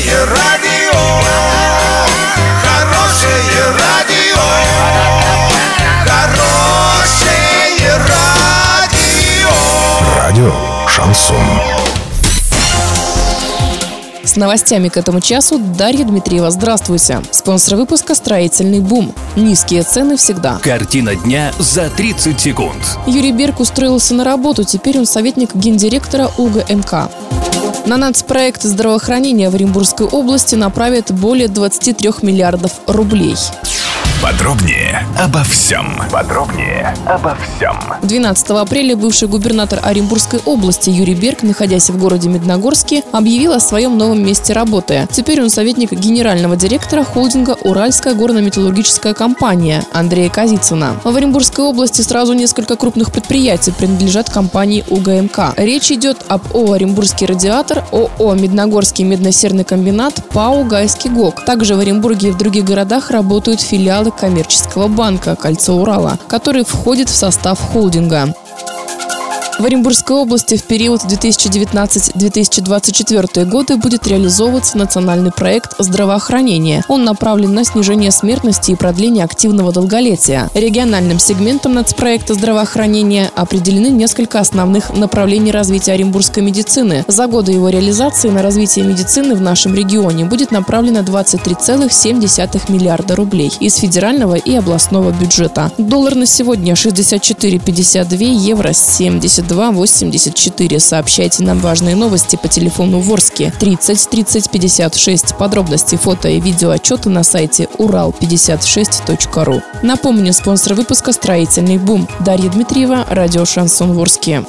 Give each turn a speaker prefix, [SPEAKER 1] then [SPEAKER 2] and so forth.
[SPEAKER 1] Хорошее радио, хорошее радио, хорошее радио.
[SPEAKER 2] Радио Шансон.
[SPEAKER 3] С новостями к этому часу Дарья Дмитриева. Здравствуйте. Спонсор выпуска «Строительный бум». Низкие цены всегда.
[SPEAKER 4] Картина дня за 30 секунд.
[SPEAKER 3] Юрий Берг устроился на работу. Теперь он советник гендиректора УГМК. На нацпроект здравоохранения в Оренбургской области направят более 23 миллиардов рублей.
[SPEAKER 4] Подробнее обо всем. Подробнее обо всем.
[SPEAKER 3] 12 апреля бывший губернатор Оренбургской области Юрий Берг, находясь в городе Медногорске, объявил о своем новом месте работы. Теперь он советник генерального директора холдинга «Уральская горно-металлургическая компания» Андрея Казицына. В Оренбургской области сразу несколько крупных предприятий принадлежат компании УГМК. Речь идет об ООО «Оренбургский радиатор», ООО «Медногорский медно-серный комбинат», ПАО «Гайский ГОК». Также в Оренбурге и в других городах работают филиалы коммерческого банка «Кольцо Урала», который входит в состав холдинга. В Оренбургской области в период 2019-2024 годы будет реализовываться национальный проект здравоохранения. Он направлен на снижение смертности и продление активного долголетия. Региональным сегментом нацпроекта здравоохранения определены несколько основных направлений развития оренбургской медицины. За годы его реализации на развитие медицины в нашем регионе будет направлено 23,7 миллиарда рублей из федерального и областного бюджета. Доллар на сегодня 64,52, евро 72 82 Сообщайте нам важные новости по телефону Ворске 30 30 56. Подробности фото и видео отчеты на сайте урал56.ру. Напомню, спонсор выпуска «Строительный бум». Дарья Дмитриева, радио «Шансон Ворске».